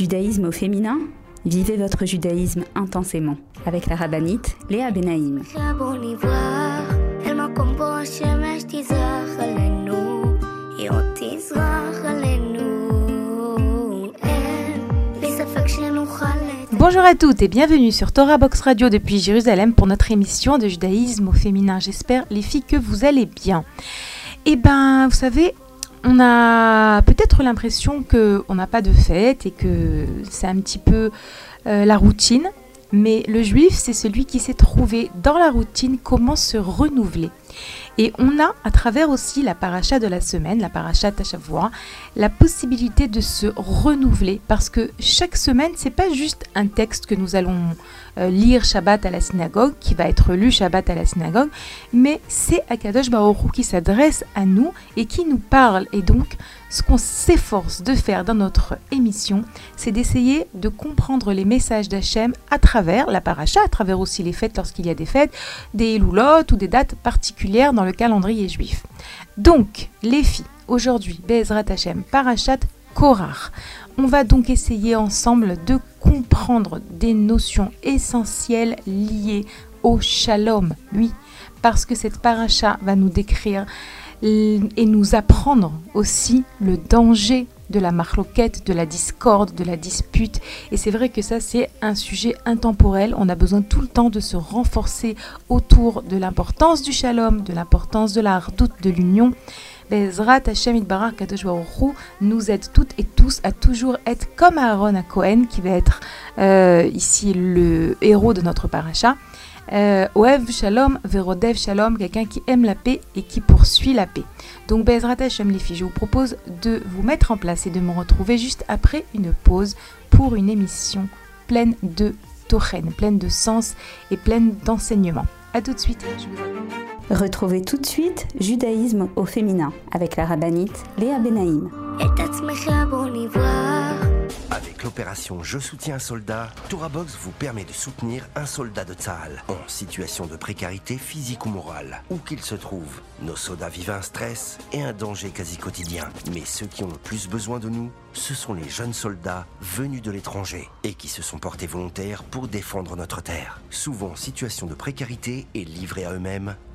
Judaïsme au féminin Vivez votre judaïsme intensément avec la rabbinite Léa Benaïm. Bonjour à toutes et bienvenue sur Torah Box Radio depuis Jérusalem pour notre émission de judaïsme au féminin. J'espère les filles que vous allez bien. Eh ben, vous savez, on a peut-être l'impression qu'on n'a pas de fête et que c'est un petit peu euh, la routine, mais le juif, c'est celui qui sait trouver dans la routine comment se renouveler. Et on a, à travers aussi la paracha de la semaine, la paracha Tachavua, la possibilité de se renouveler parce que chaque semaine, c'est pas juste un texte que nous allons lire Shabbat à la synagogue, qui va être lu Shabbat à la synagogue, mais c'est Akadosh Baruch qui s'adresse à nous et qui nous parle. Et donc, ce qu'on s'efforce de faire dans notre émission, c'est d'essayer de comprendre les messages d'Hachem à travers la paracha, à travers aussi les fêtes lorsqu'il y a des fêtes, des loulottes ou des dates particulières dans le calendrier juif. Donc, les filles, aujourd'hui, Bezrat Hachem, parachat Korar. On va donc essayer ensemble de comprendre des notions essentielles liées au shalom, oui, parce que cette paracha va nous décrire et nous apprendre aussi le danger de la marloquette, de la discorde, de la dispute. Et c'est vrai que ça, c'est un sujet intemporel. On a besoin tout le temps de se renforcer autour de l'importance du shalom, de l'importance de la hardoute, de l'union. Bezrat Hashem Itbarak Kadosh nous aide toutes et tous à toujours être comme Aaron à Cohen, qui va être euh, ici le héros de notre paracha. Euh, Oev Shalom, Verodev Shalom, quelqu'un qui aime la paix et qui poursuit la paix. Donc Bezrat Hashem les filles, je vous propose de vous mettre en place et de me retrouver juste après une pause pour une émission pleine de tochen, pleine de sens et pleine d'enseignements. A tout de suite. Retrouvez tout de suite Judaïsme au féminin avec la rabbinite Léa Benaïm. Avec l'opération Je soutiens un soldat, ToraBox vous permet de soutenir un soldat de Tzahal en situation de précarité physique ou morale, où qu'il se trouve. Nos soldats vivent un stress et un danger quasi quotidien. Mais ceux qui ont le plus besoin de nous, ce sont les jeunes soldats venus de l'étranger et qui se sont portés volontaires pour défendre notre terre. Souvent en situation de précarité et livrés à eux-mêmes,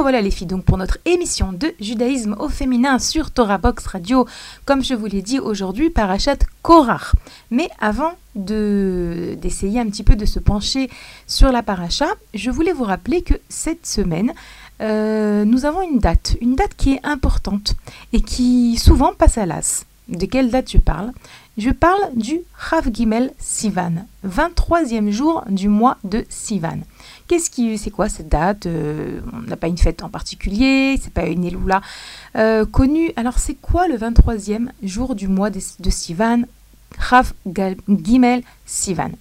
Revoilà les filles donc pour notre émission de judaïsme au féminin sur Torah Box Radio. Comme je vous l'ai dit aujourd'hui, Parachat Korach. Mais avant de d'essayer un petit peu de se pencher sur la paracha, je voulais vous rappeler que cette semaine, euh, nous avons une date, une date qui est importante et qui souvent passe à l'as. De quelle date je parle? Je parle du Rav Gimel Sivan, 23e jour du mois de Sivan. Qu'est-ce qui, c'est quoi cette date euh, On n'a pas une fête en particulier, c'est pas une Elula euh, connue. Alors c'est quoi le 23e jour du mois de, de Sivan? Rav Gimel Sivan.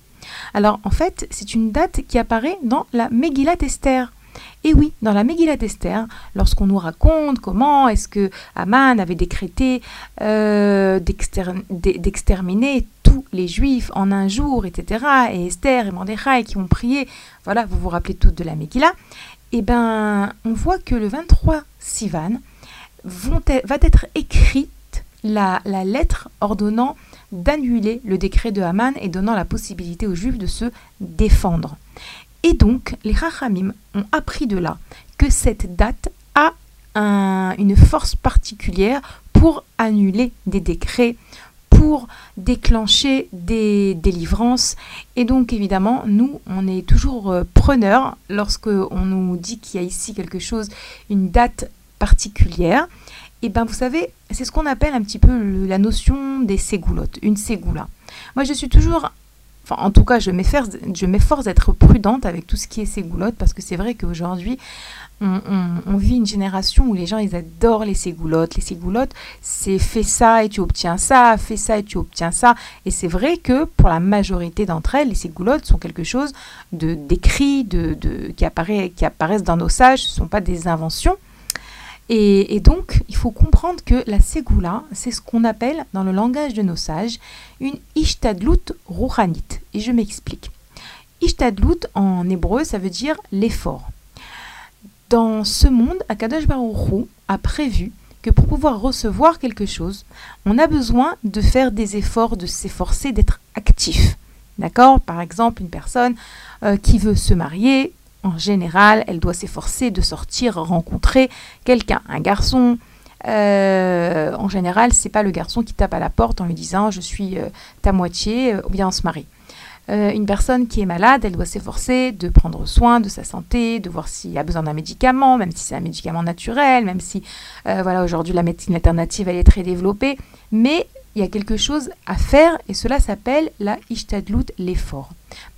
Alors en fait, c'est une date qui apparaît dans la Megillat Esther. Et oui, dans la Megillat d'Esther, lorsqu'on nous raconte comment est-ce que Aman avait décrété euh, d'exterminer tous les Juifs en un jour, etc., et Esther et Mordechai qui ont prié, voilà, vous vous rappelez toutes de la Megillah, eh ben, on voit que le 23 Sivan va être écrite la, la lettre ordonnant d'annuler le décret de Haman et donnant la possibilité aux Juifs de se défendre. Et donc, les Rachamim ont appris de là que cette date a une force particulière pour annuler des décrets, pour déclencher des délivrances. Et donc évidemment, nous, on est toujours euh, preneurs lorsque on nous dit qu'il y a ici quelque chose, une date particulière. Et ben vous savez, c'est ce qu'on appelle un petit peu la notion des ségoulottes, une ségoula. Moi, je suis toujours En tout cas, je m'efforce d'être prudente avec tout ce qui est ségoulottes parce que c'est vrai qu'aujourd'hui, on, vit une génération où les gens, ils adorent les ségoulottes. Les ségoulottes, c'est fais ça et tu obtiens ça, fais ça et tu obtiens ça. Et c'est vrai que pour la majorité d'entre elles, les ségoulottes sont quelque chose de d'écrit, de, qui, apparaît, qui apparaissent dans nos sages, ce ne sont pas des inventions. Et, donc, il faut comprendre que la ségoula, c'est ce qu'on appelle, dans le langage de nos sages, une ishtadlut rouhanit. Et je m'explique. Ishtadlut, en hébreu, ça veut dire l'effort. Dans ce monde, Akadosh Baruch a prévu que pour pouvoir recevoir quelque chose, on a besoin de faire des efforts, de s'efforcer, d'être actif. D'accord? Par exemple, une personne euh, qui veut se marier, en général, elle doit s'efforcer de sortir, rencontrer quelqu'un, un garçon. Euh, en général, c'est pas le garçon qui tape à la porte en lui disant je suis euh, ta moitié ou bien on se marie. Euh, une personne qui est malade, elle doit s'efforcer de prendre soin de sa santé, de voir s'il a besoin d'un médicament, même si c'est un médicament naturel, même si, euh, voilà, aujourd'hui la médecine alternative, elle est très développée. Mais il y a quelque chose à faire et cela s'appelle la ishtadlut, l'effort.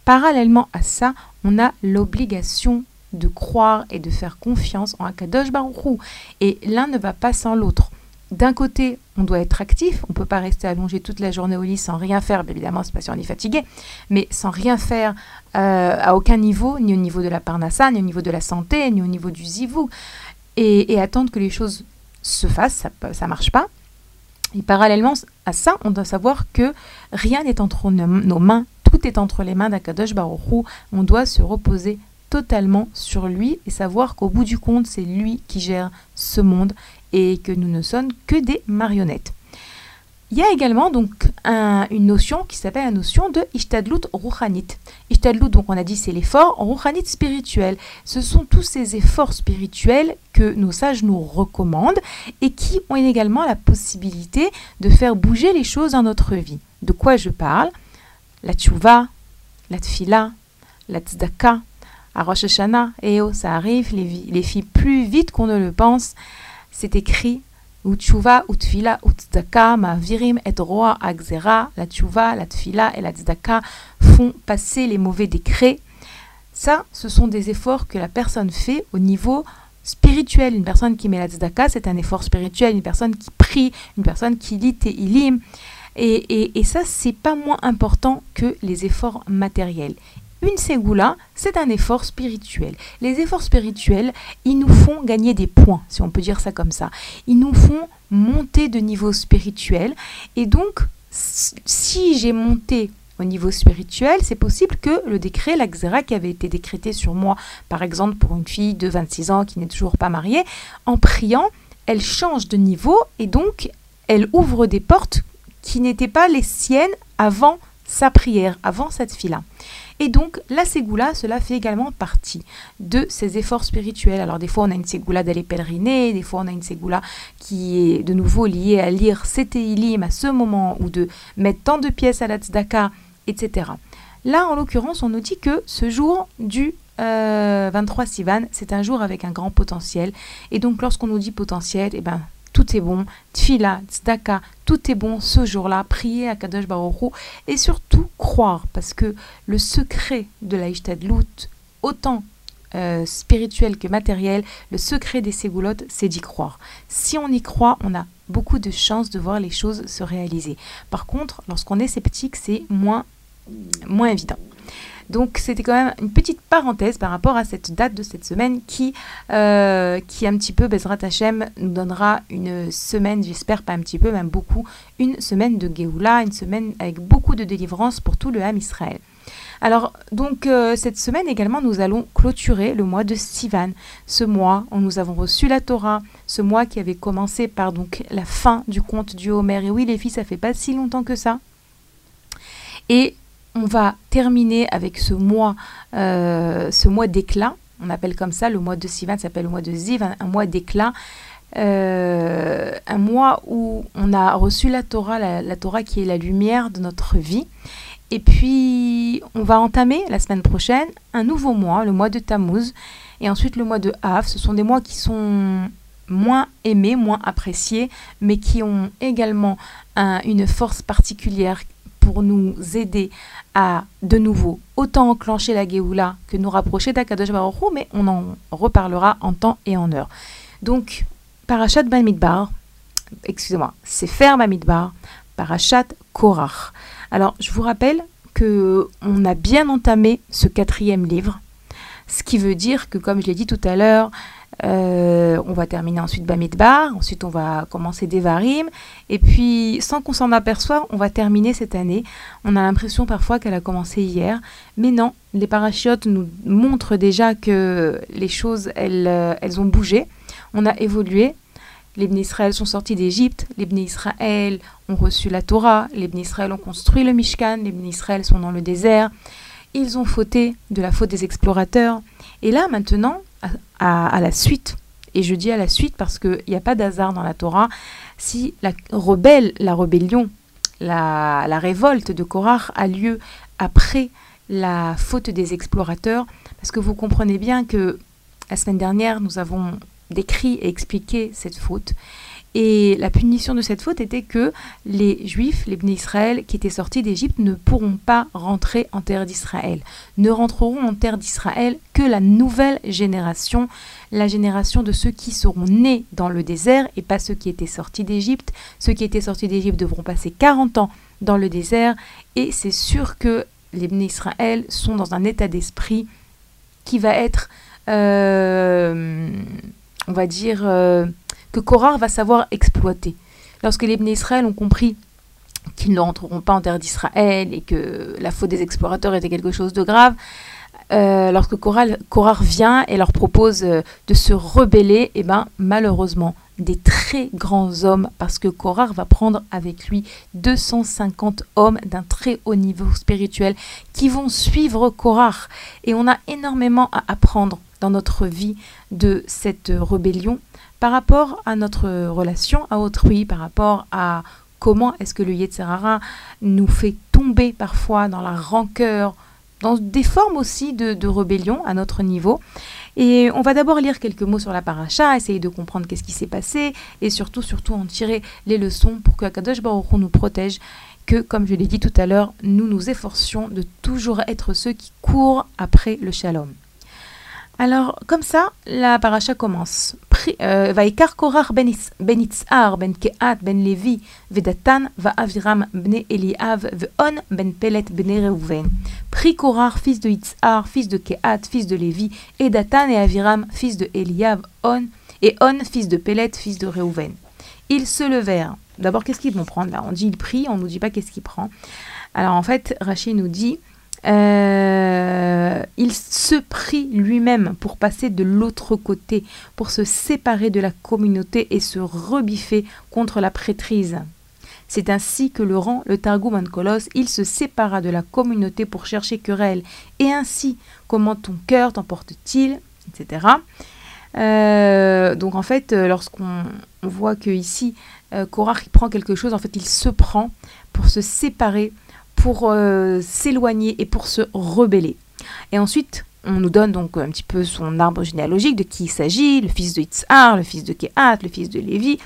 Parallèlement à ça, on a l'obligation de croire et de faire confiance en Akadosh Baruch Et l'un ne va pas sans l'autre d'un côté, on doit être actif, on ne peut pas rester allongé toute la journée au lit sans rien faire, évidemment, c'est pas si on est fatigué, mais sans rien faire euh, à aucun niveau, ni au niveau de la parnassa, ni au niveau de la santé, ni au niveau du zivou, et, attendre que les choses se fassent, ça ne marche pas. Et parallèlement à ça, on doit savoir que rien n'est entre nos mains, tout est entre les mains d'Akadosh Baruch on doit se reposer totalement sur lui et savoir qu'au bout du compte, c'est lui qui gère ce monde et que nous ne sommes que des marionnettes. Il y a également donc une notion qui s'appelle la notion de Ishtadlut Ruchanit. Ishtadlut, donc on a dit c'est l'effort, Ruchanit spirituel. Ce sont tous ces efforts spirituels que nos sages nous recommandent et qui ont également la possibilité de faire bouger les choses dans notre vie. De quoi je parle? La tchouva, la tfila, la tzedaka, à Rosh Hashanah, et oh, ça arrive, les, les filles plus vite qu'on ne le pense c'est écrit Utshuva, Utfila, Utzdaka, Mavirim et Roa Agzera, la Tchouva, la Tfila et la Tzedaka font passer les mauvais décrets. Ça, ce sont des efforts que la personne fait au niveau spirituel. Une personne qui met la Tzedaka, c'est un effort spirituel. Une personne qui prie, une personne qui lit Tehilim. Et, et, et ça, c'est pas moins important que les efforts matériels. Une ségoula, c'est un effort spirituel. Les efforts spirituels, ils nous font gagner des points, si on peut dire ça comme ça. Ils nous font monter de niveau spirituel. Et donc, si j'ai monté au niveau spirituel, c'est possible que le décret, la qui avait été décrété sur moi, par exemple pour une fille de 26 ans qui n'est toujours pas mariée, en priant, elle change de niveau et donc elle ouvre des portes qui n'étaient pas les siennes avant sa prière, avant cette fille-là. Et donc, la ségoula, cela fait également partie de ces efforts spirituels. Alors, des fois, on a une ségoula d'aller pèleriner, des fois, on a une ségoula qui est de nouveau liée à lire Ilim à ce moment, ou de mettre tant de pièces à la tzedaka, etc. Là, en l'occurrence, on nous dit que ce jour du 23 euh, Sivan, c'est un jour avec un grand potentiel. Et donc, lorsqu'on nous dit potentiel, eh ben, tout est bon. Tfila, tzedaka, tout est bon ce jour-là. Prier à Kadosh Baruch et surtout croire, parce que le secret de la Ishtadlut, autant euh, spirituel que matériel, le secret des ségoulottes, c'est d'y croire. Si on y croit, on a beaucoup de chances de voir les choses se réaliser. Par contre, lorsqu'on est sceptique, c'est moins, moins évident. Donc c'était quand même une petite parenthèse par rapport à cette date de cette semaine qui, euh, qui un petit peu, Bezrat Hashem, nous donnera une semaine, j'espère pas un petit peu, même beaucoup, une semaine de Géoula, une semaine avec beaucoup de délivrance pour tout le Ham Israël. Alors, donc, euh, cette semaine également, nous allons clôturer le mois de Sivan. Ce mois où nous avons reçu la Torah, ce mois qui avait commencé par donc la fin du conte du Homer. Et oui, les filles, ça fait pas si longtemps que ça. Et on va terminer avec ce mois, euh, ce mois d'éclat. On appelle comme ça le mois de Sivan, s'appelle le mois de Ziv, un, mois d'éclat. Euh, un mois où on a reçu la Torah, la, Torah qui est la lumière de notre vie. Et puis, on va entamer la semaine prochaine un nouveau mois, le mois de Tammuz, et ensuite le mois de Av. Ce sont des mois qui sont moins aimés, moins appréciés, mais qui ont également une force particulière pour nous aider à de nouveau autant enclencher la Géoula que nous rapprocher d'Akadosh Baruch mais on en reparlera en temps et en heure. Donc, Parashat Bamidbar, excusez-moi, c'est faire Bamidbar, Parashat Korach. Alors, je vous rappelle que on a bien entamé ce quatrième livre, ce qui veut dire que, comme je l'ai dit tout à l'heure, euh, on va terminer ensuite Bamidbar, ensuite on va commencer Devarim, et puis sans qu'on s'en aperçoive, on va terminer cette année. On a l'impression parfois qu'elle a commencé hier, mais non, les parachutes nous montrent déjà que les choses, elles, euh, elles ont bougé, on a évolué. Les Bnei Israël sont sortis d'Égypte, les Bnei Israël ont reçu la Torah, les Bnei Israël ont construit le Mishkan, les Bnei Israël sont dans le désert, ils ont fauté de la faute des explorateurs. Et là, maintenant, à, la suite, et je dis à la suite parce qu'il n'y a pas d'hasard dans la Torah, si la rebelle, la rébellion, la, révolte de Korach a lieu après la faute des explorateurs, parce que vous comprenez bien que la semaine dernière, nous avons décrit et expliqué cette faute. Et la punition de cette faute était que les Juifs, les Bnei Israël, qui étaient sortis d'Égypte, ne pourront pas rentrer en terre d'Israël. Ne rentreront en terre d'Israël que la nouvelle génération, la génération de ceux qui seront nés dans le désert et pas ceux qui étaient sortis d'Égypte. Ceux qui étaient sortis d'Égypte devront passer 40 ans dans le désert et c'est sûr que les Bnei Israël sont dans un état d'esprit qui va être, euh, on va dire, euh, que Korah va savoir exploiter. Lorsque les Bnei Israël ont compris qu'ils ne rentreront pas en terre d'Israël et que la faute des explorateurs était quelque chose de grave, euh, lorsque Korah, vient et leur propose euh, de se rebeller, eh ben malheureusement, des très grands hommes, parce que Korah va prendre avec lui 250 hommes d'un très haut niveau spirituel qui vont suivre Korah. Et on a énormément à apprendre dans notre vie de cette rébellion par rapport à notre relation à autrui, par rapport à comment est-ce que le Yetzerara nous fait tomber parfois dans la rancœur, dans des formes aussi de, rébellion à notre niveau. Et on va d'abord lire quelques mots sur la paracha, essayer de comprendre qu'est-ce qui s'est passé et surtout, surtout en tirer les leçons pour que Akadosh Baruch nous protège, que, comme je l'ai dit tout à l'heure, nous nous efforcions de toujours être ceux qui courent après le shalom. Alors, comme ça, la paracha commence. Euh, Vaikar Korach ben, ben Itzhar, ben Keat, ben Levi, Vedatan, va Aviram, ben Eliav, Veon, ben Pelet, ben Reuven. Prit Korach, fils de Itzhar, fils de Keat, fils de Lévi, et Datan et Aviram, fils de Eliav, On, et On, fils de Pelet, fils de Reuven. Ils se levèrent. D'abord, qu'est-ce qu'ils vont prendre là? On dit il prie, on ne nous dit pas qu'est-ce qu'il prend. Alors en fait, Rachid nous dit euh, il se prit lui-même pour passer de l'autre côté, pour se séparer de la communauté et se rebiffer contre la prêtrise. C'est ainsi que le le Targum Ankolos, il se sépara de la communauté pour chercher querelle. Et ainsi, comment ton cœur t'emporte-t-il, etc. Euh, donc en fait, euh, lorsqu'on voit que ici, euh, prend quelque chose, en fait, il se prend pour se séparer pour euh, s'éloigner et pour se rebeller. Et ensuite, on nous donne donc un petit peu son arbre généalogique de qui il s'agit, le fils de Itzhar, le fils de Kehat, le fils de Lévi.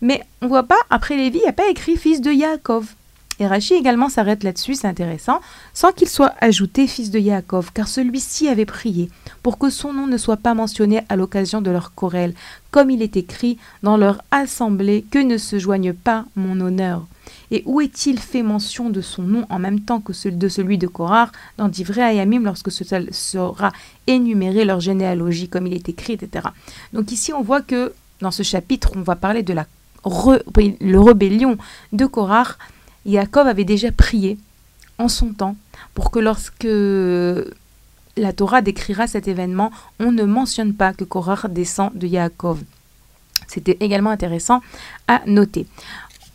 Mais on voit pas, après Lévi, il n'y a pas écrit fils de Yaakov. Et Rachi également s'arrête là-dessus, c'est intéressant, sans qu'il soit ajouté fils de Yaakov, car celui-ci avait prié pour que son nom ne soit pas mentionné à l'occasion de leur querelle, comme il est écrit dans leur assemblée, que ne se joigne pas mon honneur. Et où est-il fait mention de son nom en même temps que de celui de Korah dans d'Ivré Ayamim lorsque ce sera énuméré leur généalogie comme il est écrit, etc. Donc ici on voit que dans ce chapitre on va parler de la rébellion de Korah. Jacob avait déjà prié en son temps pour que lorsque la Torah décrira cet événement, on ne mentionne pas que Korah descend de Yaakov. C'était également intéressant à noter.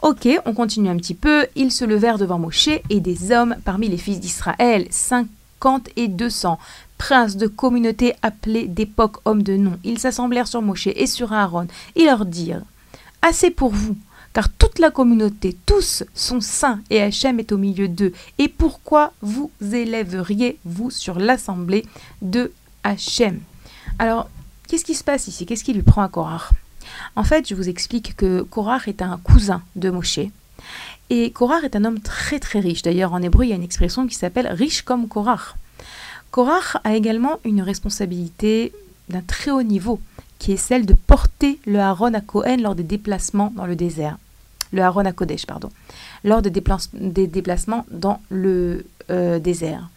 Ok, on continue un petit peu. Ils se levèrent devant Moshe et des hommes parmi les fils d'Israël, cinquante et deux cents, princes de communautés appelés d'époque hommes de nom. Ils s'assemblèrent sur Moshe et sur Aaron et leur dirent Assez pour vous, car toute la communauté, tous sont saints et Hachem est au milieu d'eux. Et pourquoi vous élèveriez-vous sur l'assemblée de Hachem? Alors, qu'est-ce qui se passe ici? Qu'est-ce qui lui prend à Korah En fait, je vous explique que Korah est un cousin de Moshe. Et Korah est un homme très très riche. D'ailleurs, en hébreu, il y a une expression qui s'appelle riche comme Korah. Korah a également une responsabilité d'un très haut niveau qui est celle de porter le Aaron à Cohen lors des déplacements dans le désert. Le Aaron à Kodesh, pardon. Lors des, déplacements dans le euh, désert.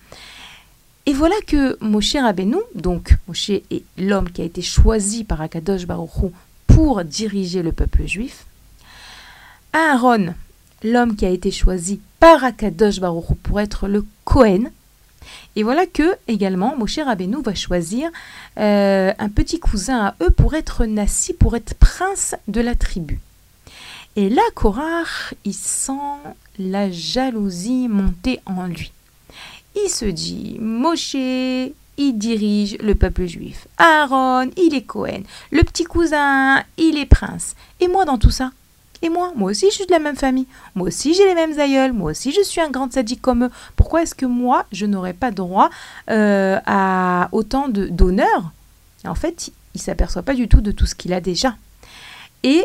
Et voilà que Moshe Rabbeinu, donc Moshe est l'homme qui a été choisi par Akadosh Baruch pour diriger le peuple juif. Aaron, l'homme qui a été choisi par Akadosh Baruch pour être le Kohen, et voilà que également Moshe Rabbeinu va choisir euh, un petit cousin à eux pour être Nassi, pour être prince de la tribu. Et là, Korah, il sent la jalousie monter en lui. Il se dit, Moshe, il dirige le peuple juif. Aaron, il est Cohen. Le petit cousin, il est prince. Et moi dans tout ça? Et moi, moi aussi je suis de la même famille. Moi aussi j'ai les mêmes aïeuls. Moi aussi je suis un grand sadique comme eux. Pourquoi est-ce que moi je n'aurais pas droit euh, à autant d'honneur? En fait, il s'aperçoit pas du tout de tout ce qu'il a déjà. Et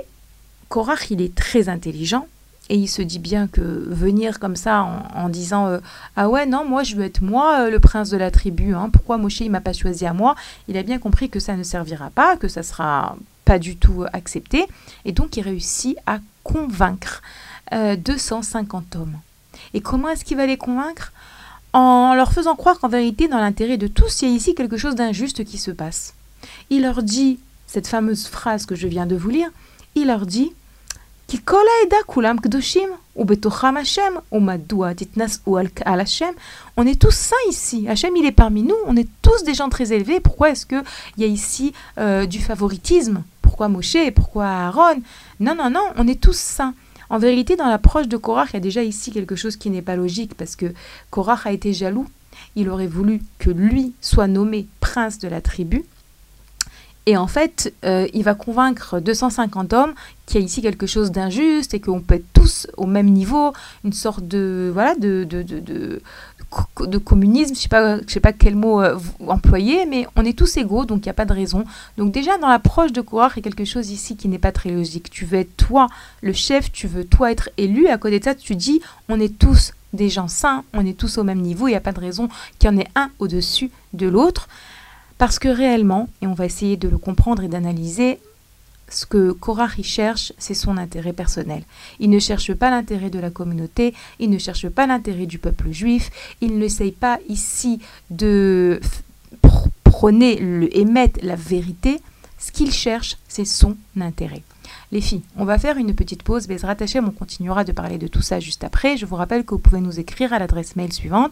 Korach, il est très intelligent. Et il se dit bien que venir comme ça en, disant euh, Ah ouais, non, moi je veux être moi euh, le prince de la tribu, hein. pourquoi Moshe il m'a pas choisi à moi? Il a bien compris que ça ne servira pas, que ça sera pas du tout accepté. Et donc il réussit à convaincre 250 euh, hommes. Et comment est-ce qu'il va les convaincre? En leur faisant croire qu'en vérité, dans l'intérêt de tous, il y a ici quelque chose d'injuste qui se passe. Il leur dit, cette fameuse phrase que je viens de vous lire, il leur dit on est tous saints ici. Hachem, il est parmi nous. On est tous des gens très élevés. Pourquoi est-ce qu'il y a ici euh, du favoritisme? Pourquoi Moshe? Pourquoi Aaron? Non, non, non. On est tous saints. En vérité, dans l'approche de Korach, il y a déjà ici quelque chose qui n'est pas logique parce que Korach a été jaloux. Il aurait voulu que lui soit nommé prince de la tribu. Et en fait, euh, il va convaincre 250 hommes qu'il y a ici quelque chose d'injuste et qu'on peut être tous au même niveau, une sorte de voilà de, de, de, de, communisme, je sais sais pas quel mot euh, employer, mais on est tous égaux, donc il n'y a pas de raison. Donc déjà dans l'approche de Korach, il y a quelque chose ici qui n'est pas très logique. Tu veux être toi le chef, tu veux toi être élu, à côté de ça tu dis on est tous des gens sains, on est tous au même niveau, il n'y a pas de raison qu'il y en ait un au-dessus de l'autre. Parce que réellement, et on va essayer de le comprendre et d'analyser, ce que Korach cherche, c'est son intérêt personnel. Il ne cherche pas l'intérêt de la communauté, il ne cherche pas l'intérêt du peuple juif, il n'essaye pas ici de prôner, le, émettre la vérité. Ce qu'il cherche, c'est son intérêt. Les filles, on va faire une petite pause. Bezrat Hashem, on continuera de parler de tout ça juste après. Je vous rappelle que vous pouvez nous écrire à l'adresse mail suivante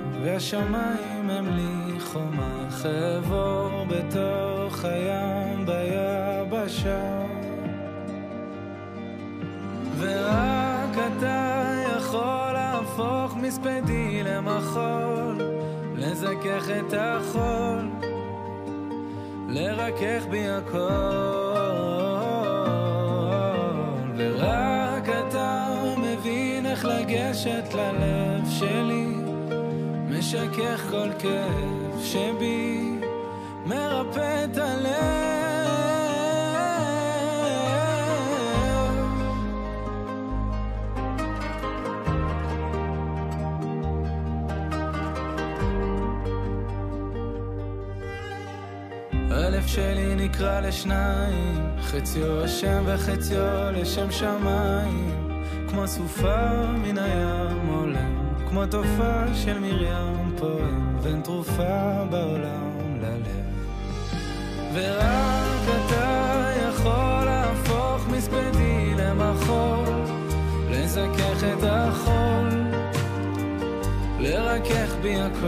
והשמיים הם לי חומה, חבור בתוך הים ביבשה. ורק אתה יכול להפוך מספדי למחול, לזכך את החול, לרכך בי הכל. ורק אתה מבין איך לגשת ללב שלי. משכך כל כאב שבי, מרפא את הלב. הלב שלי נקרא לשניים, חציו השם וחציו לשם שמיים, כמו סופה מן הים עולם. כמו תופעה של מרים פועם, ואין תרופה בעולם ללב. ורק אתה יכול להפוך מספדי למחול, לזכך את החול, לרכך בי הכל.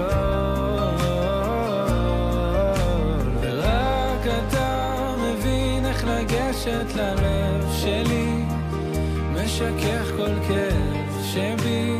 ורק אתה מבין איך לגשת ללב שלי, משכך כל כאב שבי,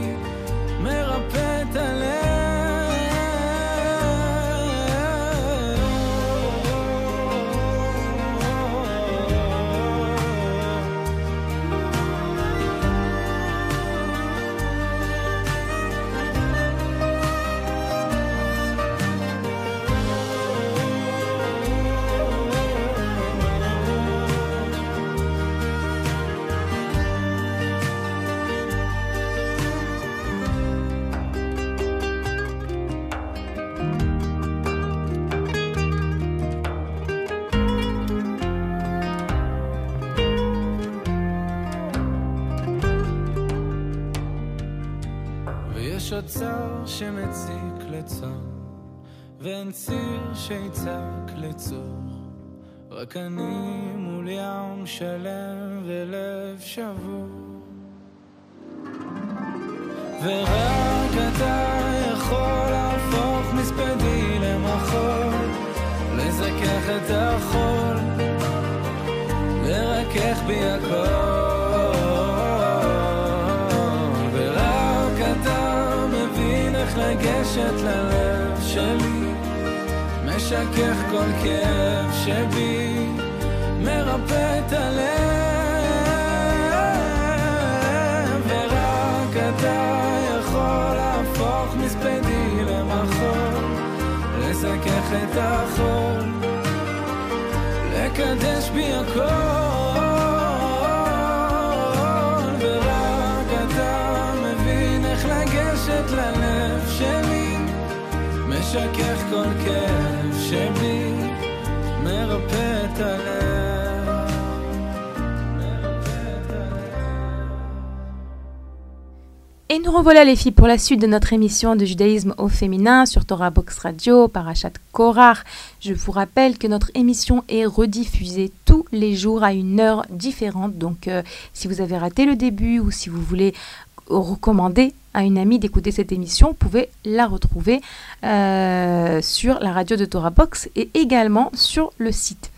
שמציק לצאן, ואין ציר שיצעק לצור. רק אני מול ים שלם ולב שבור. ורק אתה יכול להפוך מספדי למחול, לזכך את החול, לרכך בי הכל. לגשת ללב שלי, משכך כל כאב שבי, מרפא את הלב. ורק אתה יכול להפוך מספדי למחול, לזכך את החול, לקדש בי הכל. משכך כל כאב שבי, מרפא את הלב. מרפא את הלב. Et nous revoilà les filles pour la suite de notre émission de judaïsme au féminin sur Torah Box Radio, Parachat Korach. Je vous rappelle que notre émission est rediffusée tous les jours à une heure différente. Donc euh, si vous avez raté le début ou si vous voulez recommander à une amie d'écouter cette émission, vous pouvez la retrouver euh, sur la radio de Torah Box et également sur le site.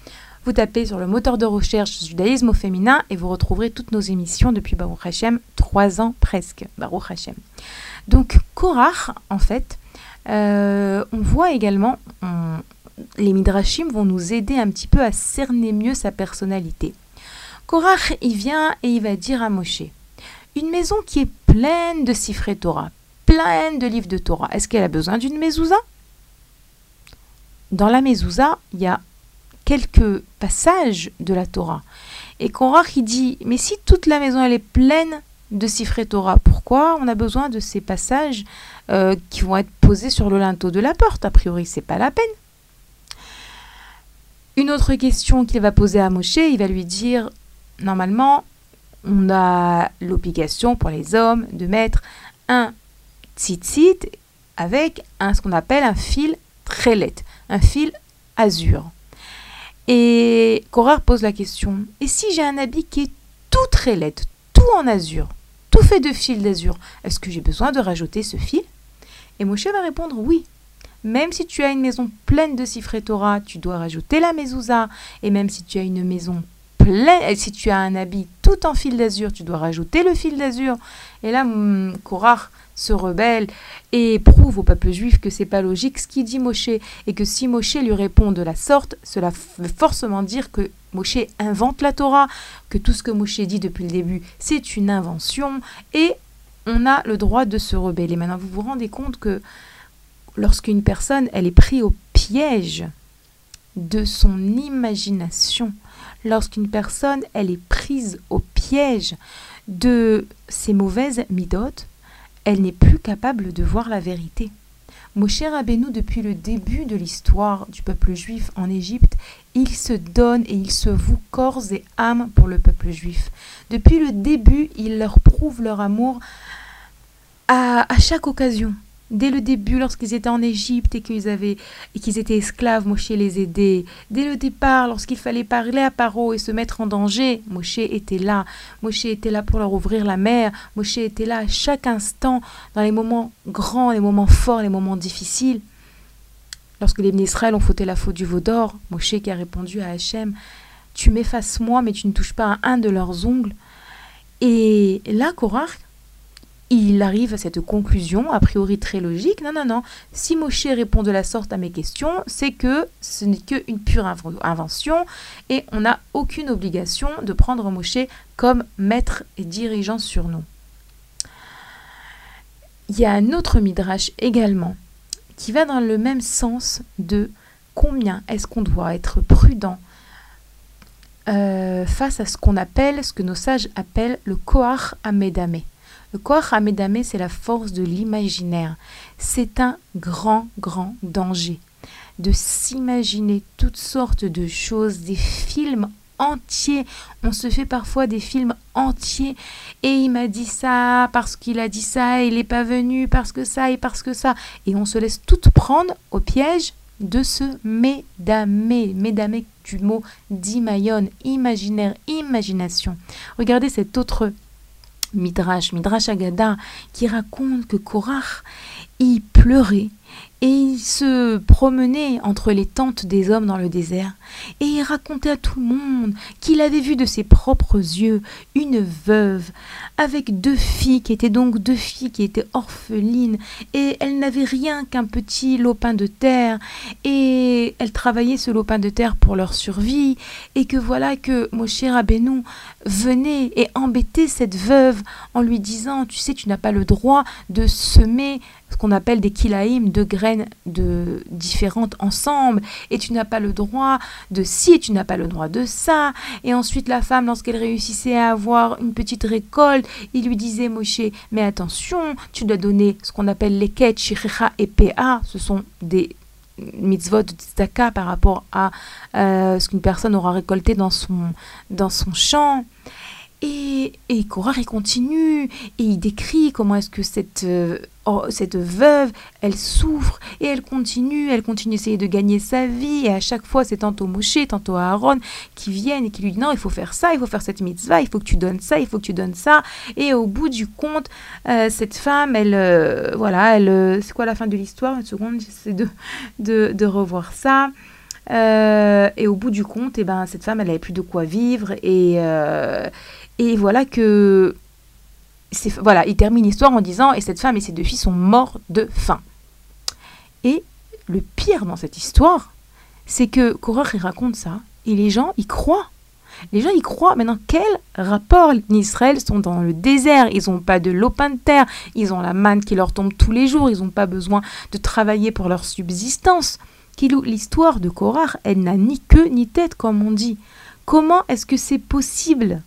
Vous tapez sur le moteur de recherche judaïsme au féminin et vous retrouverez toutes nos émissions depuis Baruch Hashem, trois ans presque, Baruch Hashem. Donc Korach, en fait, euh, on voit également, les Midrashim vont nous aider un petit peu à cerner mieux sa personnalité. Korach, il vient et il va dire à Moshe, une maison qui est pleine de Sifré Torah, pleine de livres de Torah, est-ce qu'elle a besoin d'une mezouza? Dans la mezouza, il y a quelques passages de la Torah. Et Korach, il dit, mais si toute la maison, elle est pleine de Sifré Torah, pourquoi on a besoin de ces passages euh, qui vont être posés sur le linteau de la porte? A priori, c'est pas la peine. Une autre question qu'il va poser à Moshe, il va lui dire, normalement, on a l'obligation pour les hommes de mettre un tzitzit avec ce qu'on appelle un fil trélet, un fil azur. Et Korah pose la question, et si j'ai un habit qui est tout trélet, tout en azur, tout fait de fil d'azur, est-ce que j'ai besoin de rajouter ce fil? Et Moshe va répondre oui. Même si tu as une maison pleine de Sifré Torah, tu dois rajouter la mezouza. Et même si tu as une maison et si tu as un habit tout en fil d'azur, tu dois rajouter le fil d'azur. Et là, hum, Korah se rebelle et prouve au peuple juif que c'est pas logique ce qu'il dit Moshe et que si Moshe lui répond de la sorte, cela veut forcément dire que Moshe invente la Torah, que tout ce que Moshe dit depuis le début, c'est une invention et on a le droit de se rebeller. Maintenant, vous vous rendez compte que lorsqu'une personne, elle est prise au piège de son imagination, lorsqu'une personne, elle est prise au piège de ses mauvaises midotes, elle n'est plus capable de voir la vérité. Moshe Rabbeinu, depuis le début de l'histoire du peuple juif en Égypte, il se donne et il se voue corps et âme pour le peuple juif. Depuis le début, il leur prouve leur amour à, à chaque occasion, Dès le début, lorsqu'ils étaient en Égypte et qu'ils étaient esclaves, Moshe les aidait. Dès le départ, lorsqu'il fallait parler à Paro et se mettre en danger, Moshe était là. Moshe était là pour leur ouvrir la mer. Moshe était là à chaque instant, dans les moments grands, les moments forts, les moments difficiles. Lorsque les Israël ont fauté la faute du veau d'or, Moshe qui a répondu à Hachem Tu m'effaces moi, mais tu ne touches pas à un de leurs ongles. Et là, Korach, il arrive à cette conclusion, a priori très logique. Non, non, non. Si Moshe répond de la sorte à mes questions, c'est que ce n'est qu'une pure invention et on n'a aucune obligation de prendre Moshe comme maître et dirigeant sur nous. Il y a un autre midrash également qui va dans le même sens de combien est-ce qu'on doit être prudent euh, face à ce qu'on appelle, ce que nos sages appellent le Koach Amedame. Le corps Hamedame, c'est la force de l'imaginaire. C'est un grand, grand danger de s'imaginer toutes sortes de choses, des films entiers. On se fait parfois des films entiers. Et il m'a dit ça parce qu'il a dit ça, il n'est pas venu parce que ça et parce que ça. Et on se laisse tout prendre au piège de ce médamé, médamé du mot d'imayon, imaginaire, imagination. Regardez cet autre Midrash, Midrash Agada, qui raconte que Korach, y pleurait et il se promenait entre les tentes des hommes dans le désert, et il racontait à tout le monde qu'il avait vu de ses propres yeux une veuve avec deux filles qui étaient donc deux filles qui étaient orphelines, et elles n'avaient rien qu'un petit lopin de terre, et elles travaillaient ce lopin de terre pour leur survie, et que voilà que Moshe Rabbeinu venait et embêtait cette veuve en lui disant, tu sais, tu n'as pas le droit de semer qu'on appelle des kilaïm, de graines de différentes ensemble, et tu n'as pas le droit de ci, tu n'as pas le droit de ça. Et ensuite, la femme, lorsqu'elle réussissait à avoir une petite récolte, il lui disait, Moshe, mais attention, tu dois donner ce qu'on appelle les quêtes, shiricha et pa, ce sont des mitzvot de tzedaka par rapport à euh, ce qu'une personne aura récolté dans son, dans son champ. Et, et il continue, et il décrit comment est-ce que cette, euh, oh, cette veuve, elle souffre, et elle continue, elle continue d'essayer de gagner sa vie, et à chaque fois, c'est tantôt Moshe, tantôt Aaron qui viennent et qui lui disent, non, il faut faire ça, il faut faire cette mitzvah, il faut que tu donnes ça, il faut que tu donnes ça. Et au bout du compte, euh, cette femme, elle, euh, voilà, elle, c'est quoi la fin de l'histoire? Une seconde, j'essaie de, de, revoir ça. et au bout du compte, eh ben, cette femme, elle n'avait plus de quoi vivre, et... Et voilà que. Voilà, il termine l'histoire en disant Et cette femme et ses deux filles sont morts de faim. Et le pire dans cette histoire, c'est que il raconte ça, et les gens y croient. Les gens y croient. Maintenant, quel rapport Israël sont dans le désert? Ils n'ont pas de lopin de terre, ils ont la manne qui leur tombe tous les jours, ils n'ont pas besoin de travailler pour leur subsistance. L'histoire de Korach, elle n'a ni queue ni tête, comme on dit. Comment est-ce que c'est possible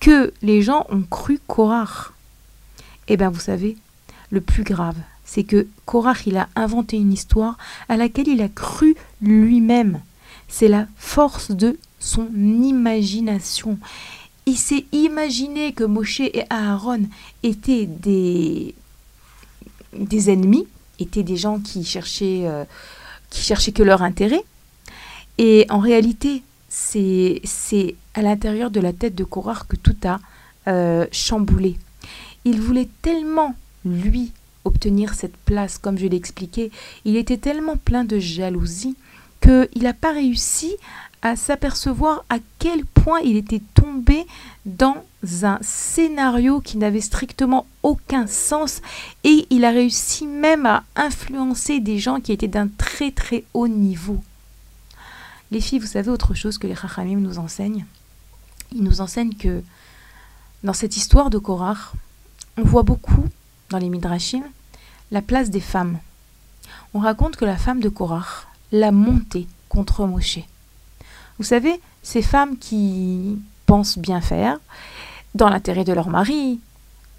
que les gens ont cru Korach. Eh bien, vous savez, le plus grave, c'est que Korach, il a inventé une histoire à laquelle il a cru lui-même. C'est la force de son imagination. Il s'est imaginé que Moshe et Aaron étaient des, ennemis, étaient des gens qui cherchaient, euh, qui cherchaient que leur intérêt. Et en réalité, c'est à l'intérieur de la tête de Korach que tout a euh, chamboulé. Il voulait tellement, lui, obtenir cette place, comme je l'ai expliqué, il était tellement plein de jalousie qu'il n'a pas réussi à s'apercevoir à quel point il était tombé dans un scénario qui n'avait strictement aucun sens. Et il a réussi même à influencer des gens qui étaient d'un très très haut niveau. Les filles, vous savez autre chose que les Chachamim nous enseignent? Ils nous enseignent que dans cette histoire de Korach, on voit beaucoup dans les Midrashim la place des femmes. On raconte que la femme de Korach l'a montée contre Moshe. Vous savez, ces femmes qui pensent bien faire, dans l'intérêt de leur mari,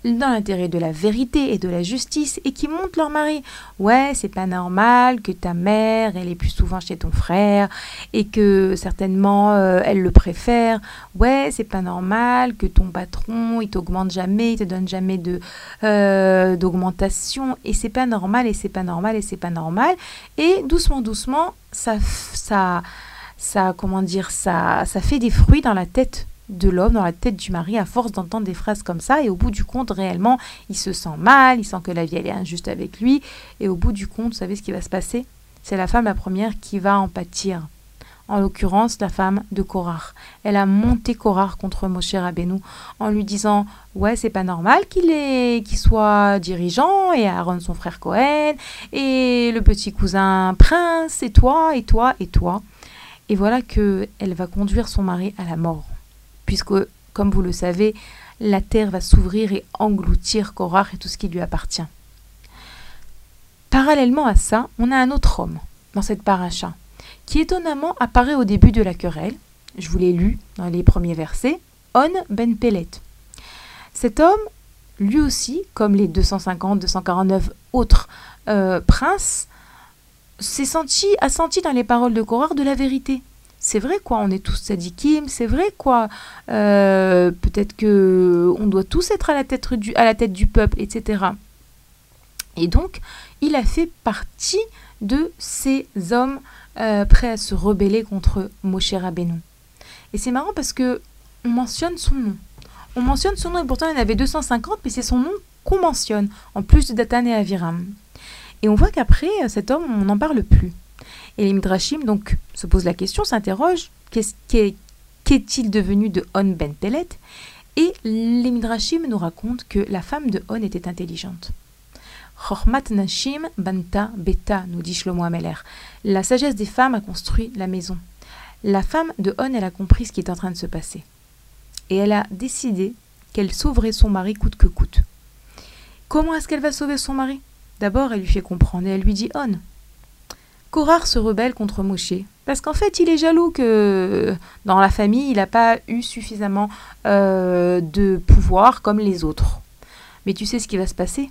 dans l'intérêt de la vérité et de la justice et qui montrent leur mari. Ouais, c'est pas normal que ta mère, elle est plus souvent chez ton frère et que certainement euh, elle le préfère. Ouais, c'est pas normal que ton patron, il t'augmente jamais, il te donne jamais de euh, d'augmentation et c'est pas normal et c'est pas normal et c'est pas normal. Et doucement, doucement, ça, ça, ça, comment dire, ça, ça fait des fruits dans la tête de l'homme dans la tête du mari à force d'entendre des phrases comme ça. Et au bout du compte réellement il se sent mal, il sent que la vie elle est injuste avec lui. Et au bout du compte vous savez ce qui va se passer? C'est la femme la première qui va en pâtir. En l'occurrence la femme de Korar. Elle a monté Korar contre Moshe Rabbeinu en lui disant ouais c'est pas normal qu'il qu'il soit dirigeant et Aaron son frère Cohen et le petit cousin prince et toi et toi et toi et voilà que elle va conduire son mari à la mort puisque, comme vous le savez, la terre va s'ouvrir et engloutir Korach et tout ce qui lui appartient. Parallèlement à ça, on a un autre homme dans cette paracha, qui étonnamment apparaît au début de la querelle. Je vous l'ai lu dans les premiers versets. On ben Pelet. Cet homme, lui aussi, comme les 250-249 autres euh, princes, s'est senti, a senti dans les paroles de Korach de la vérité c'est vrai quoi, on est tous sadikim, c'est vrai quoi, euh, peut-être que on doit tous être à la tête du, à la tête du peuple, etc. Et donc, il a fait partie de ces hommes euh, prêts à se rebeller contre Moshe Rabbeinu. Et c'est marrant parce que on mentionne son nom. On mentionne son nom et pourtant il y en avait 250, mais c'est son nom qu'on mentionne, en plus de Datan et Aviram. Et on voit qu'après, cet homme, on n'en parle plus. Et les Midrashim donc se posent la question, s'interrogent qu'est-il devenu de On ben Pelet? Et les Midrashim nous racontent que la femme de On était intelligente. Chormat Nashim Banta Beta, nous dit Shlomo Ameler. La sagesse des femmes a construit la maison. La femme de On, elle a compris ce qui est en train de se passer. Et elle a décidé qu'elle sauverait son mari coûte que coûte. Comment est-ce qu'elle va sauver son mari? D'abord, elle lui fait comprendre et elle lui dit On, Korar se rebelle contre Moshe parce qu'en fait, il est jaloux que dans la famille, il n'a pas eu suffisamment euh, de pouvoir comme les autres. Mais tu sais ce qui va se passer?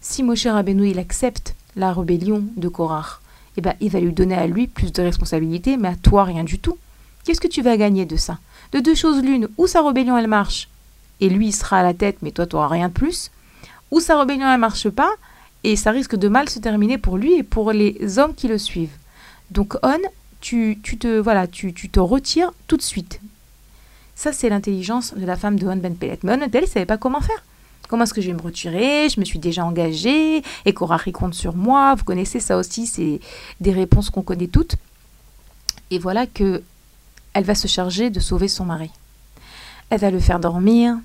Si Moshe Rabbeinu il accepte la rébellion de Korar, eh ben, il va lui donner à lui plus de responsabilités, mais à toi rien du tout. Qu'est-ce que tu vas gagner de ça? De deux choses l'une, ou sa rébellion elle marche, et lui il sera à la tête, mais toi tu n'auras rien de plus, ou sa rébellion elle marche pas, et ça risque de mal se terminer pour lui et pour les hommes qui le suivent. Donc On, tu, te voilà, tu, te retires tout de suite. Ça, c'est l'intelligence de la femme de On Ben Pellet. Mais On, elle ne savait pas comment faire. Comment est-ce que je vais me retirer? Je me suis déjà engagée. Et Korari compte sur moi. Vous connaissez ça aussi, c'est des réponses qu'on connaît toutes. Et voilà que elle va se charger de sauver son mari. Elle va le faire dormir.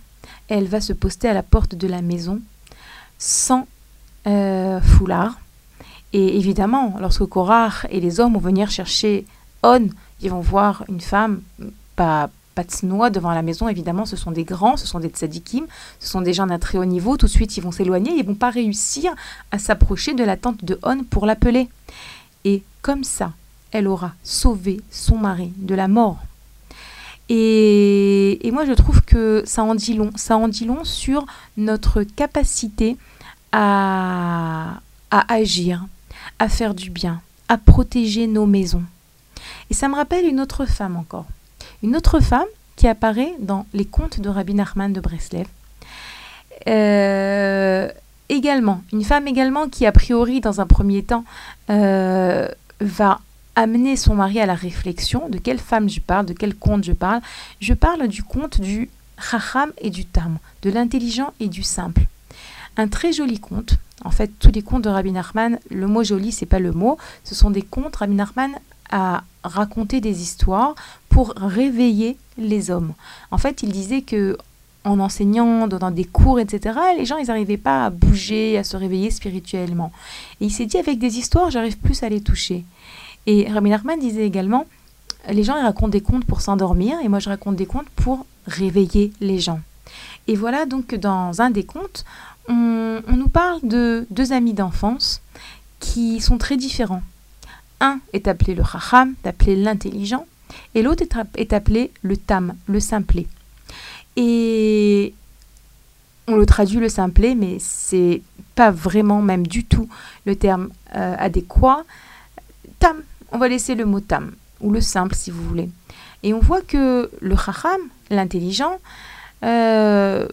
Elle va se poster à la porte de la maison sans euh, foulard. Et évidemment, lorsque Korar et les hommes vont venir chercher On, ils vont voir une femme, pas, pas noix devant la maison, évidemment, ce sont des grands, ce sont des tzadikim, ce sont des gens d'un très haut niveau, tout de suite ils vont s'éloigner, ils vont pas réussir à s'approcher de la tente de On pour l'appeler. Et comme ça, elle aura sauvé son mari de la mort. Et, et moi je trouve que ça en dit long, ça en dit long sur notre capacité à, agir, à faire du bien, à protéger nos maisons. Et ça me rappelle une autre femme encore. Une autre femme qui apparaît dans les contes de Rabbi Nachman de Breslev. Euh, également, une femme également qui a priori dans un premier temps euh, va amener son mari à la réflexion de quelle femme je parle, de quel conte je parle. Je parle du conte du Chacham et du Tam, de l'intelligent et du simple un très joli conte. En fait, tous les contes de Rabbi Nachman, le mot joli, c'est pas le mot, ce sont des contes. Rabbi Nachman a raconté des histoires pour réveiller les hommes. En fait, il disait que en enseignant, dans des cours, etc., les gens, ils n'arrivaient pas à bouger, à se réveiller spirituellement. Et il s'est dit, avec des histoires, j'arrive plus à les toucher. Et Rabbi Nachman disait également, les gens, ils racontent des contes pour s'endormir, et moi, je raconte des contes pour réveiller les gens. Et voilà donc dans un des contes, on, nous parle de deux amis d'enfance qui sont très différents. Un est appelé le chacham, appelé l'intelligent, et l'autre est, appelé le tam, le simplet. Et on le traduit le simplet, mais c'est pas vraiment, même du tout, le terme euh, adéquat. Tam, on va laisser le mot tam, ou le simple si vous voulez. Et on voit que le chacham, l'intelligent, euh,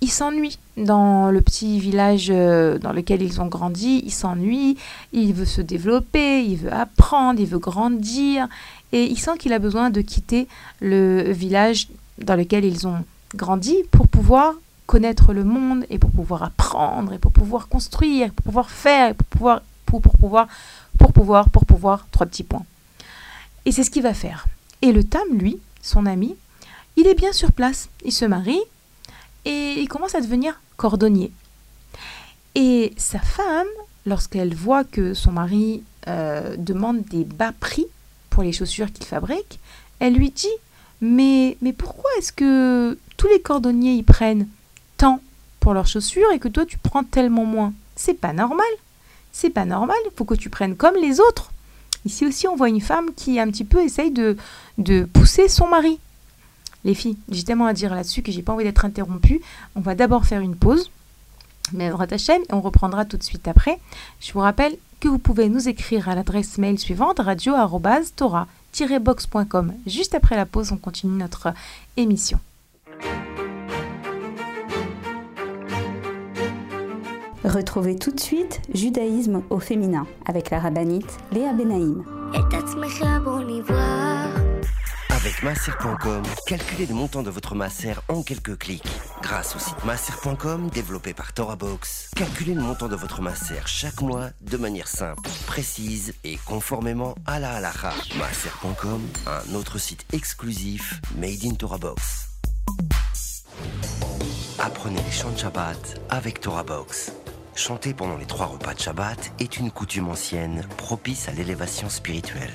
il s'ennuie dans le petit village euh, dans lequel ils ont grandi, il s'ennuie, il veut se développer, il veut apprendre, il veut grandir, et il sent qu'il a besoin de quitter le village dans lequel ils ont grandi pour pouvoir connaître le monde et pour pouvoir apprendre et pour pouvoir construire, pour pouvoir faire, pour pouvoir, pour, pour pouvoir, pour pouvoir, pour pouvoir, trois petits points. Et c'est ce qu'il va faire. Et le Tam, lui, son ami, il est bien sur place. Il se marie et il commence à devenir cordonnier. Et sa femme, lorsqu'elle voit que son mari euh, demande des bas prix pour les chaussures qu'il fabrique, elle lui dit mais, mais pourquoi est-ce que tous les cordonniers y prennent tant pour leurs chaussures et que toi tu prends tellement moins? C'est pas normal. C'est pas normal. Il faut que tu prennes comme les autres. Ici aussi, on voit une femme qui un petit peu essaye de, de pousser son mari. Les filles, j'ai tellement à dire là-dessus que j'ai pas envie d'être interrompue. On va d'abord faire une pause. Mais ta chaîne et on reprendra tout de suite après. Je vous rappelle que vous pouvez nous écrire à l'adresse mail suivante radio-tora-box.com. Juste après la pause, on continue notre émission. Retrouvez tout de suite Judaïsme au féminin avec la rabbinite Léa Benaïm. Avec masser.com, calculez le montant de votre masser en quelques clics. Grâce au site masser.com développé par ToraBox, calculez le montant de votre masser chaque mois de manière simple, précise et conformément à la halakha. Masser.com, un autre site exclusif made in ToraBox. Apprenez les chants de Shabbat avec ToraBox. Chanter pendant les trois repas de Shabbat est une coutume ancienne propice à l'élévation spirituelle.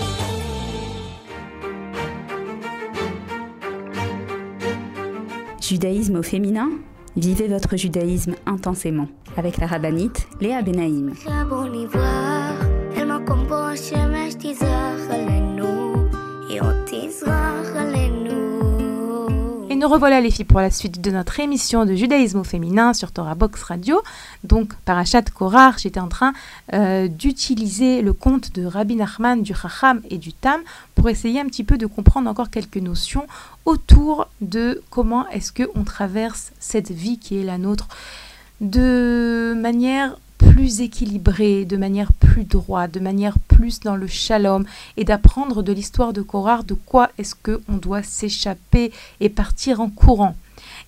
Judaïsme au féminin Vivez votre judaïsme intensément avec la rabbinite Léa Benaïm. Nous revoilà les filles pour la suite de notre émission de judaïsme au féminin sur Torah Box Radio. Donc, Parachat Korar, j'étais en train euh, d'utiliser le conte de Rabbi Nachman, du Chacham et du Tam pour essayer un petit peu de comprendre encore quelques notions autour de comment est-ce qu'on traverse cette vie qui est la nôtre de manière plus équilibrée, de manière plus droite, de manière plus dans le shalom, et d'apprendre de l'histoire de Korar de quoi est-ce qu'on doit s'échapper et partir en courant.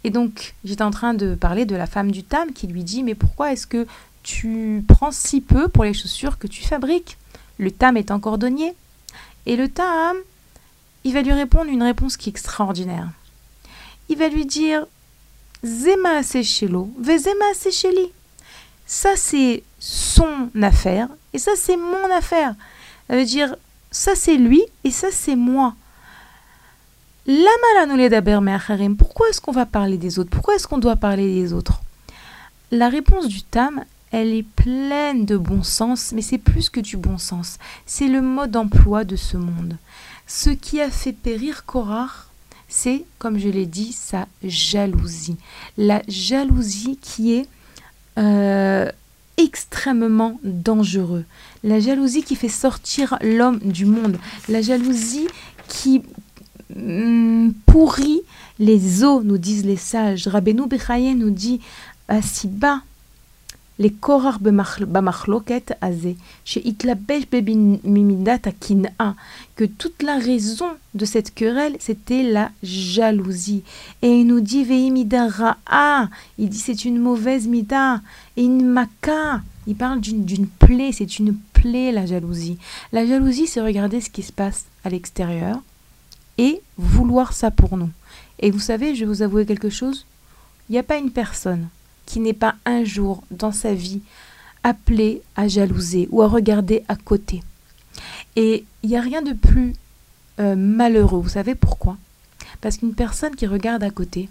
Et donc, j'étais en train de parler de la femme du Tam qui lui dit Mais pourquoi est-ce que tu prends si peu pour les chaussures que tu fabriques? Le Tam est un cordonnier. Et le Tam, il va lui répondre une réponse qui est extraordinaire. Il va lui dire Zema Sechelo, Vezema Secheli. Ça, c'est son affaire et ça, c'est mon affaire. Ça veut dire ça, c'est lui et ça, c'est moi. Pourquoi est-ce qu'on va parler des autres? Pourquoi est-ce qu'on doit parler des autres? La réponse du Tam, elle est pleine de bon sens, mais c'est plus que du bon sens. C'est le mode d'emploi de ce monde. Ce qui a fait périr Korar, c'est, comme je l'ai dit, sa jalousie. La jalousie qui est euh, extrêmement dangereux. La jalousie qui fait sortir l'homme du monde. La jalousie qui mm, pourrit les eaux, nous disent les sages. Rabbeinu Bechaye nous dit bas les korar mimidat kin'a, que toute la raison de cette querelle, c'était la jalousie. Et il nous dit ra'a, il dit c'est une mauvaise mida, et une maka, il parle d'une plaie, c'est une plaie la jalousie. La jalousie, c'est regarder ce qui se passe à l'extérieur et vouloir ça pour nous. Et vous savez, je vais vous avouer quelque chose, il n'y a pas une personne qui n'est pas un jour dans sa vie appelé à jalouser ou à regarder à côté. Et il n'y a rien de plus euh, malheureux. Vous savez pourquoi? Parce qu'une personne qui regarde à côté,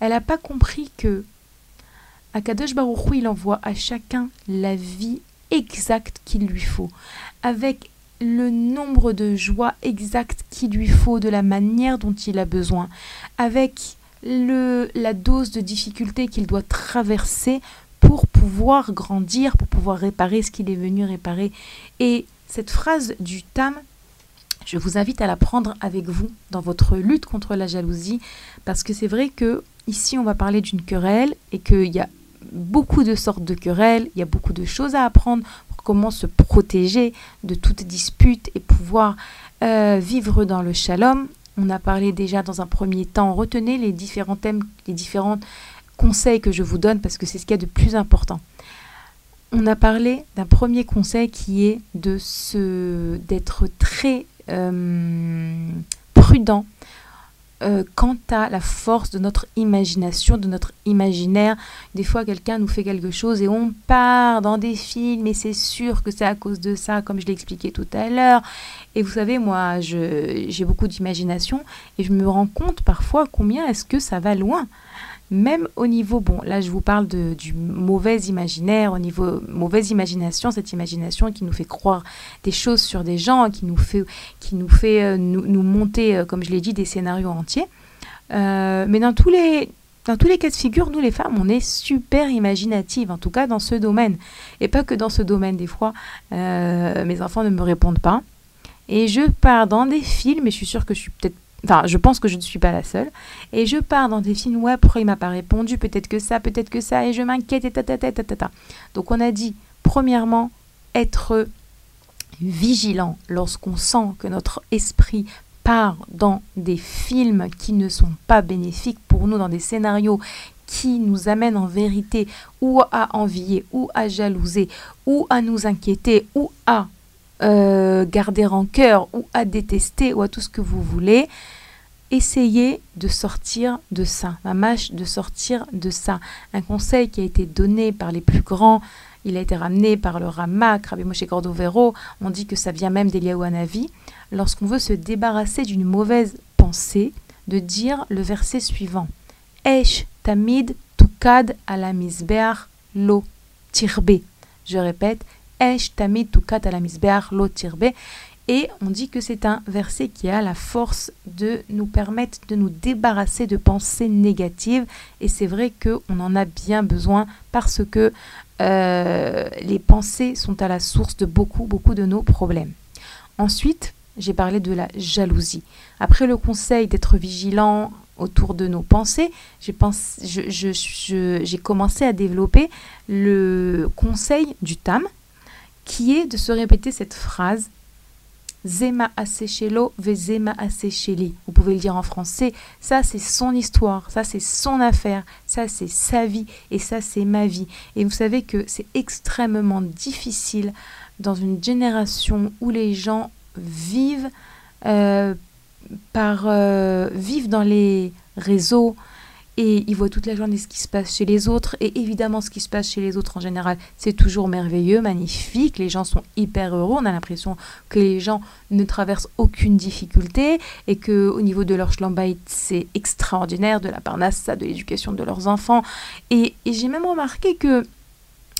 elle n'a pas compris que Akadosh Baruch il envoie à chacun la vie exacte qu'il lui faut, avec le nombre de joies exactes qu'il lui faut, de la manière dont il a besoin, avec la dose de difficulté qu'il doit traverser pour pouvoir grandir, pour pouvoir réparer ce qu'il est venu réparer. Et cette phrase du Tam, je vous invite à la prendre avec vous dans votre lutte contre la jalousie, parce que c'est vrai que ici on va parler d'une querelle et qu'il y a beaucoup de sortes de querelles, il y a beaucoup de choses à apprendre pour comment se protéger de toute dispute et pouvoir euh, vivre dans le shalom. On a parlé déjà dans un premier temps, retenez les différents thèmes, les différents conseils que je vous donne parce que c'est ce qu'il y a de plus important. On a parlé d'un premier conseil qui est de se d'être très euh, prudent euh, quant à la force de notre imagination, de notre imaginaire. Des fois, quelqu'un nous fait quelque chose et on part dans des films et c'est sûr que c'est à cause de ça, comme je l'ai expliqué tout à l'heure. Et vous savez, moi, j'ai beaucoup d'imagination et je me rends compte parfois combien est-ce que ça va loin même au niveau, bon, là je vous parle de, du mauvais imaginaire, au niveau mauvaise imagination, cette imagination qui nous fait croire des choses sur des gens, qui nous fait, qui nous, fait euh, nous, monter, euh, comme je l'ai dit, des scénarios entiers. Euh, mais dans tous les dans tous les cas de figure, nous les femmes, on est super imaginatives, en tout cas dans ce domaine. Et pas que dans ce domaine, des fois, mes enfants ne me répondent pas. Et je pars dans des films, et je suis sûre que je suis peut-être Enfin, je pense que je ne suis pas la seule. Et je pars dans des films, ouais, pourquoi il m'a pas répondu Peut-être que ça, peut-être que ça, et je m'inquiète, et ta, ta, ta, ta, ta. Donc on a dit, premièrement, être vigilant lorsqu'on sent que notre esprit part dans des films qui ne sont pas bénéfiques pour nous, dans des scénarios qui nous amènent en vérité ou à envier, ou à jalouser, ou à nous inquiéter, ou à euh, garder en cœur ou à détester ou à tout ce que vous voulez, essayez de sortir de ça, ma mâche de sortir de ça. Un conseil qui a été donné par les plus grands, il a été ramené par le Ramak, Rabbi Moshe Cordovero, on dit que ça vient même d'Eliaou Hanavi, lorsqu'on veut se débarrasser d'une mauvaise pensée, de dire le verset suivant. Esh tamid tukad ala lo tirbe. Je répète, et on dit que c'est un verset qui a la force de nous permettre de nous débarrasser de pensées négatives. Et c'est vrai qu'on en a bien besoin parce que euh, les pensées sont à la source de beaucoup, beaucoup de nos problèmes. Ensuite, j'ai parlé de la jalousie. Après le conseil d'être vigilant autour de nos pensées, j'ai commencé à développer le conseil du tam, qui est de se répéter cette phrase Zema asechelo ve zema asecheli. Vous pouvez le dire en français, ça c'est son histoire, ça c'est son affaire, ça c'est sa vie et ça c'est ma vie. Et vous savez que c'est extrêmement difficile dans une génération où les gens vivent euh, par euh, vivent dans les réseaux, et il voit toute la journée ce qui se passe chez les autres. Et évidemment, ce qui se passe chez les autres en général, c'est toujours merveilleux, magnifique. Les gens sont hyper heureux. On a l'impression que les gens ne traversent aucune difficulté et que au niveau de leur schlambaït, c'est extraordinaire, de la parnassa, de l'éducation de leurs enfants. Et, et j'ai même remarqué que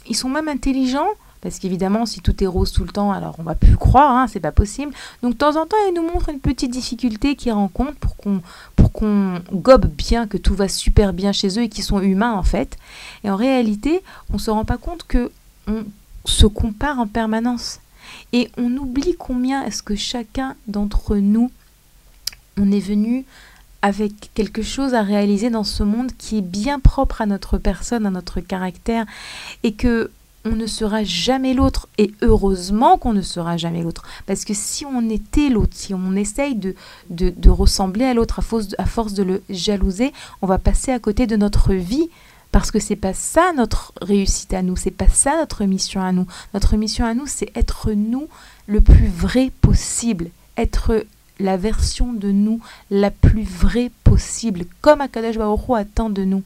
ils sont même intelligents parce qu'évidemment, si tout est rose tout le temps, alors on va plus croire, hein, c'est pas possible. Donc de temps en temps, elle nous montre une petite difficulté qu'ils rencontrent pour qu'on pour qu'on gobe bien que tout va super bien chez eux et qu'ils sont humains en fait. Et en réalité, on se rend pas compte que on se compare en permanence. Et on oublie combien est-ce que chacun d'entre nous, on est venu avec quelque chose à réaliser dans ce monde qui est bien propre à notre personne, à notre caractère, et que on ne sera jamais l'autre. Et heureusement qu'on ne sera jamais l'autre. Parce que si on était l'autre, si on essaye de, de, ressembler à l'autre à force, à force de le jalouser, on va passer à côté de notre vie. Parce que c'est pas ça notre réussite à nous, c'est pas ça notre mission à nous. Notre mission à nous, c'est être nous le plus vrai possible, être la version de nous la plus vraie possible, comme Akadash Baruch attend de nous.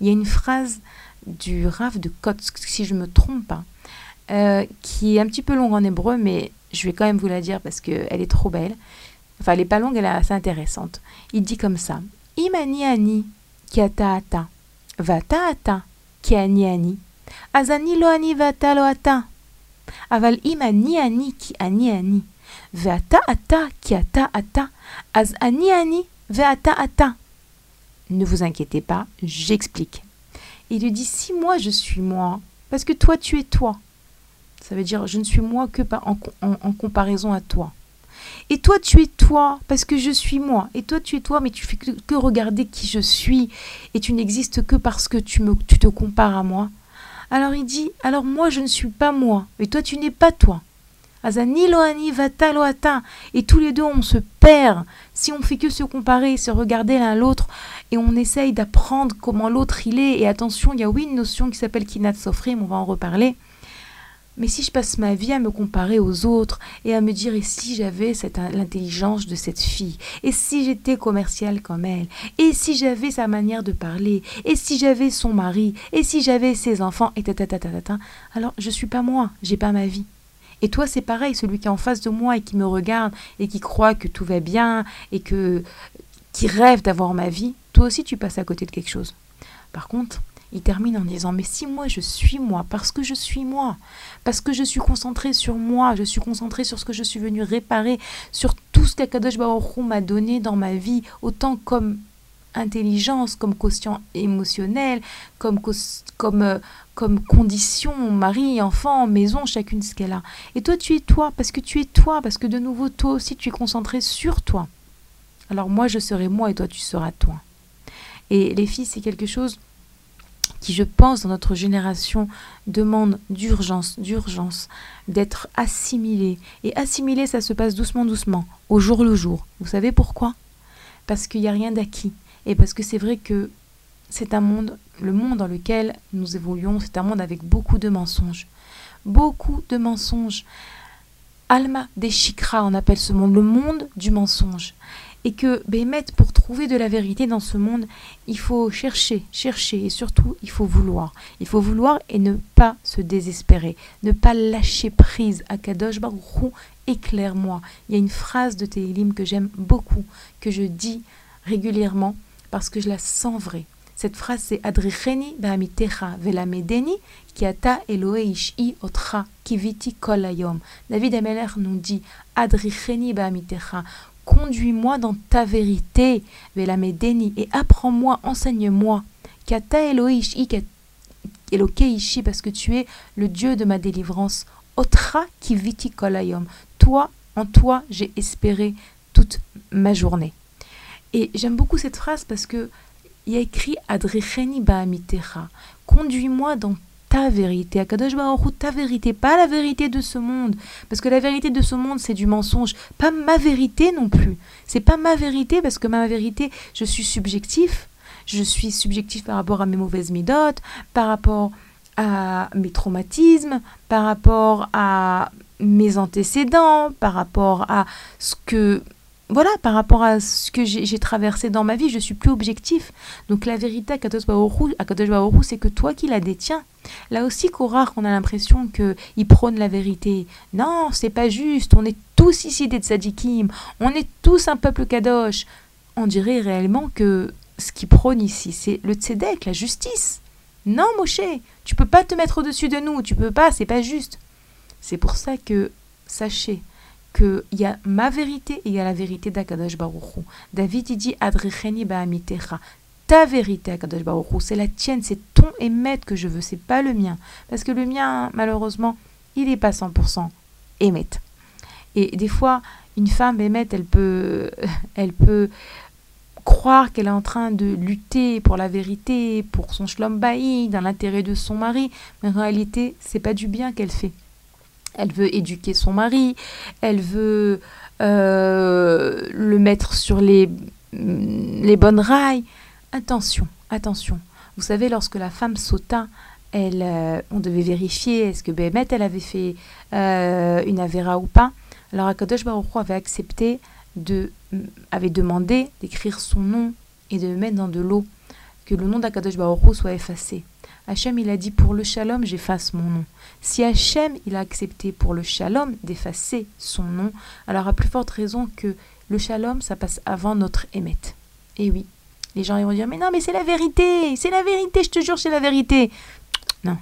Il y a une phrase du Rav de Kotsk, si je ne me trompe pas, euh, qui est un petit peu longue en hébreu, mais je vais quand même vous la dire parce qu'elle est trop belle. Enfin, elle n'est pas longue, elle est assez intéressante. Il dit comme ça Imani ani ki ata ata, vata ata ki ani ani, azani lo ani ata. Aval imani ani ki ani ani, vata ata ki ata ani ata. Ne vous inquiétez pas, j'explique. Il lui dit si moi je suis moi, parce que toi tu es toi. Ça veut dire je ne suis moi que en, en, comparaison à toi. Et toi tu es toi parce que je suis moi. Et toi tu es toi mais tu fais que, que regarder qui je suis et tu n'existes que parce que tu, me, tu te compares à moi. Alors il dit alors moi je ne suis pas moi et toi tu n'es pas toi. Et tous les deux, on se perd. Si on fait que se comparer, se regarder l'un l'autre, et on essaye d'apprendre comment l'autre il est. Et attention, il y a oui une notion qui s'appelle kinat sofrim, on va en reparler. Mais si je passe ma vie à me comparer aux autres et à me dire et si j'avais l'intelligence de cette fille, et si j'étais commerciale comme elle, et si j'avais sa manière de parler, et si j'avais son mari, et si j'avais ses enfants, et ta, alors je suis pas moi, j'ai pas ma vie. Et toi, c'est pareil, celui qui est en face de moi et qui me regarde et qui croit que tout va bien et que qui rêve d'avoir ma vie, toi aussi tu passes à côté de quelque chose. Par contre, il termine en disant Mais si moi je suis moi, parce que je suis moi, parce que je suis concentré sur moi, je suis concentré sur ce que je suis venu réparer, sur tout ce qu'Akadosh Baruch m'a donné dans ma vie, autant comme intelligence, comme quotient émotionnel, comme, comme, euh, comme condition, mari, enfant, maison, chacune ce qu'elle a. Et toi, tu es toi, parce que tu es toi, parce que de nouveau, toi aussi, tu es concentré sur toi. Alors moi, je serai moi et toi, tu seras toi. Et les filles, c'est quelque chose qui, je pense, dans notre génération, demande d'urgence, d'urgence, d'être assimilé. Et assimilé, ça se passe doucement, doucement, au jour le jour. Vous savez pourquoi? Parce qu'il n'y a rien d'acquis. Et parce que c'est vrai que c'est un monde, le monde dans lequel nous évoluons, c'est un monde avec beaucoup de mensonges. Beaucoup de mensonges. Alma des Chikra, on appelle ce monde le monde du mensonge. Et que, Bémet, pour trouver de la vérité dans ce monde, il faut chercher, chercher, et surtout, il faut vouloir. Il faut vouloir et ne pas se désespérer, ne pas lâcher prise. à Kadosh Baruch éclaire-moi. Il y a une phrase de Télim que j'aime beaucoup, que je dis régulièrement, parce que je la sens vraie. Cette phrase c'est Adricheni ba'amitecha velamedeni kiata Elohe ishi otra kiviti kolayom. David Ameler nous dit Adricheni ba'amitecha. Conduis-moi dans ta vérité, velamedeni, et apprends-moi, enseigne-moi. Kiata Elohe ishi, ishi, parce que tu es le Dieu de ma délivrance. Otra kiviti kolayom. Toi, en toi, j'ai espéré toute ma journée. Et j'aime beaucoup cette phrase parce que il y a écrit Adrecheni ba'amitecha. Conduis-moi dans ta vérité. Akadosh Baruch ta vérité, pas la vérité de ce monde. Parce que la vérité de ce monde, c'est du mensonge. Pas ma vérité non plus. C'est pas ma vérité parce que ma vérité, je suis subjectif. Je suis subjectif par rapport à mes mauvaises midotes, par rapport à mes traumatismes, par rapport à mes antécédents, par rapport à ce que voilà, par rapport à ce que j'ai traversé dans ma vie, je suis plus objectif. Donc la vérité à Kadosh c'est que toi qui la détiens. Là aussi, Korar, on a l'impression qu'il prône la vérité. Non, c'est pas juste. On est tous ici des tzadikim. On est tous un peuple Kadosh. On dirait réellement que ce qu'il prône ici, c'est le tzedek, la justice. Non, Moshe, tu peux pas te mettre au-dessus de nous. Tu peux pas, c'est pas juste. C'est pour ça que, sachez, qu'il y a ma vérité et il y a la vérité d'Akadash Baruchou. David, il dit Adrecheni ba'amitecha. Ta vérité, Akadash Baruchou, c'est la tienne, c'est ton émet que je veux, c'est pas le mien. Parce que le mien, malheureusement, il n'est pas 100% émet. Et des fois, une femme émet, elle peut, elle peut croire qu'elle est en train de lutter pour la vérité, pour son shlom dans l'intérêt de son mari, mais en réalité, c'est pas du bien qu'elle fait elle veut éduquer son mari, elle veut euh, le mettre sur les, les bonnes rails. Attention, attention. Vous savez, lorsque la femme sauta, elle, euh, on devait vérifier est-ce que elle avait fait euh, une avéra ou pas. Alors Akadosh Baruch avait accepté, de, avait demandé d'écrire son nom et de le mettre dans de l'eau que le nom d'Akadosh Baruch soit effacé. Hachem, il a dit pour le shalom, j'efface mon nom. Si Hachem, il a accepté pour le shalom d'effacer son nom, alors à plus forte raison que le shalom, ça passe avant notre émet. Et oui, les gens ils vont dire, mais non, mais c'est la vérité, c'est la vérité, je te jure, c'est la vérité. Non,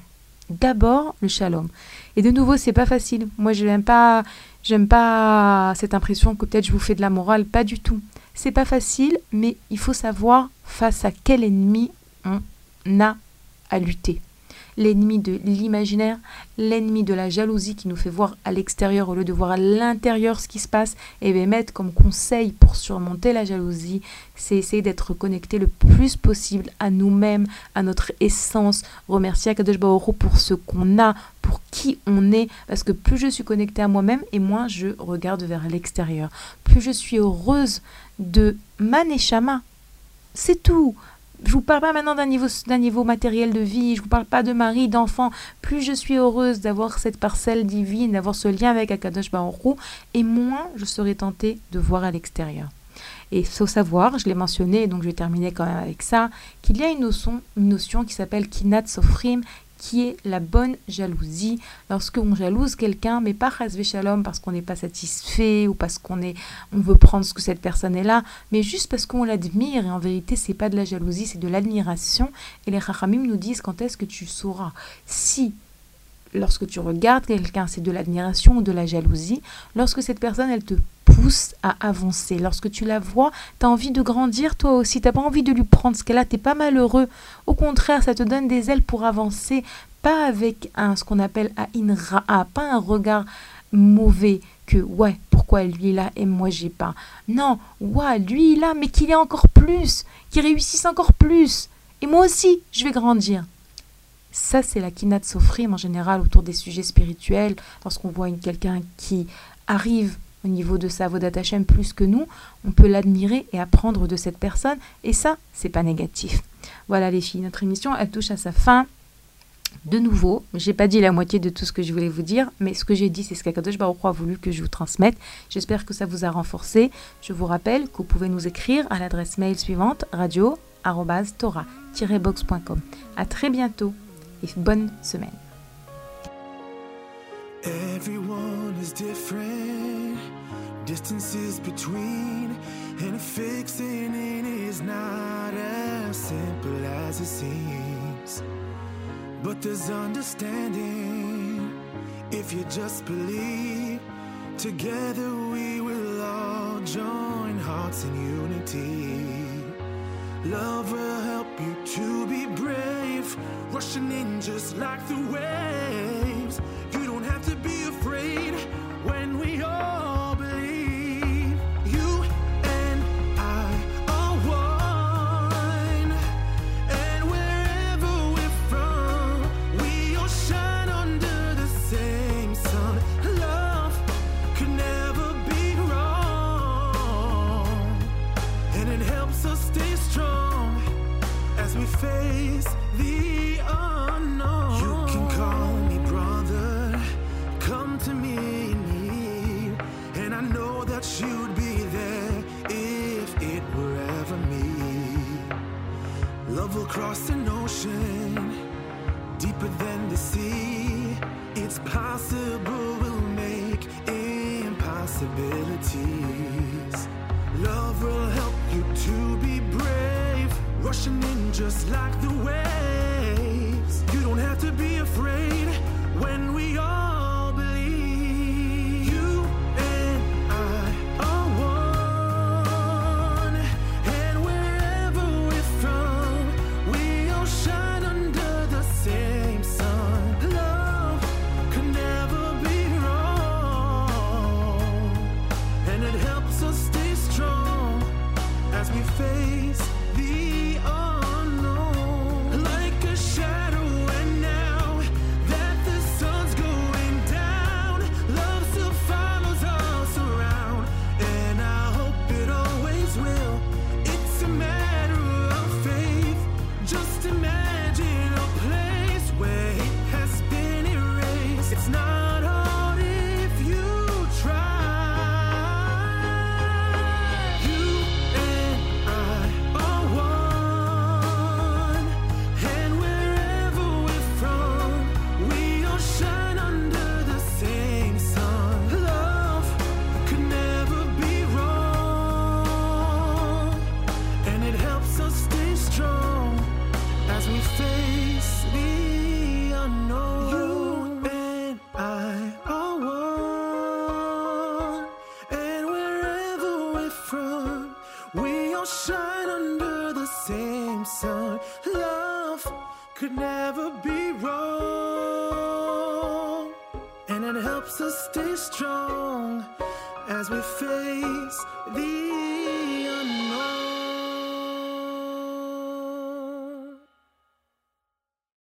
d'abord le shalom. Et de nouveau, c'est pas facile. Moi, je n'aime pas, j'aime pas cette impression que peut-être je vous fais de la morale, pas du tout. C'est pas facile, mais il faut savoir face à quel ennemi on a à lutter. L'ennemi de l'imaginaire, l'ennemi de la jalousie qui nous fait voir à l'extérieur au lieu de voir à l'intérieur ce qui se passe, et bien mettre comme conseil pour surmonter la jalousie, c'est essayer d'être connecté le plus possible à nous-mêmes, à notre essence, remercier Akadosh Baruch pour ce qu'on a, pour qui on est, parce que plus je suis connectée à moi-même et moins je regarde vers l'extérieur. Plus je suis heureuse de Maneshama, c'est tout. Je vous parle pas maintenant d'un niveau, d'un niveau matériel de vie, je vous parle pas de mari, d'enfant. Plus je suis heureuse d'avoir cette parcelle divine, d'avoir ce lien avec Akadosh Baruch et moins je serai tentée de voir à l'extérieur. Et faut savoir, je l'ai mentionné, donc je vais terminer quand même avec ça, qu'il y a une notion, une notion qui s'appelle Kinat Sofrim, qui est la bonne jalousie. Lorsque on jalouse quelqu'un, mais pas parce qu'on n'est pas satisfait ou parce qu'on est, on veut prendre ce que cette personne est là, mais juste parce qu'on l'admire. Et en vérité, c'est pas de la jalousie, c'est de l'admiration. Et les Chachamim nous disent quand est-ce que tu sauras? Si lorsque tu regardes quelqu'un, c'est de l'admiration ou de la jalousie. Lorsque cette personne, elle te pousse à avancer. Lorsque tu la vois, tu as envie de grandir toi aussi. Tu pas envie de lui prendre ce qu'elle a. Tu pas malheureux. Au contraire, ça te donne des ailes pour avancer. Pas avec un, ce qu'on appelle un inra'a, pas un regard mauvais que ouais, pourquoi lui il a et moi j'ai pas. Non, ouais, lui il a, mais qu'il ait encore plus, qu'il réussisse encore plus. Et moi aussi, je vais grandir. Ça, c'est la kinat sofrim en général autour des sujets spirituels. Lorsqu'on voit quelqu'un qui arrive au niveau de sa Vodat Hashem plus que nous, on peut l'admirer et apprendre de cette personne. Et ça, c'est pas négatif. Voilà les filles, notre émission, elle touche à sa fin. De nouveau, j'ai pas dit la moitié de tout ce que je voulais vous dire, mais ce que j'ai dit, c'est ce qu'Akadosh Baruch a voulu que je vous transmette. J'espère que ça vous a renforcé. Je vous rappelle que vous pouvez nous écrire à l'adresse mail suivante radio-tora-box.com. À très bientôt et bonne semaine. Everyone is different, distances between, and fixing it is not as simple as it seems. But there's understanding if you just believe. Together we will all join hearts in unity. Love will help you to be brave, rushing in just like the waves. You don't have to impossibilities. Love will help you to be brave, rushing in just like the waves. You don't have to be afraid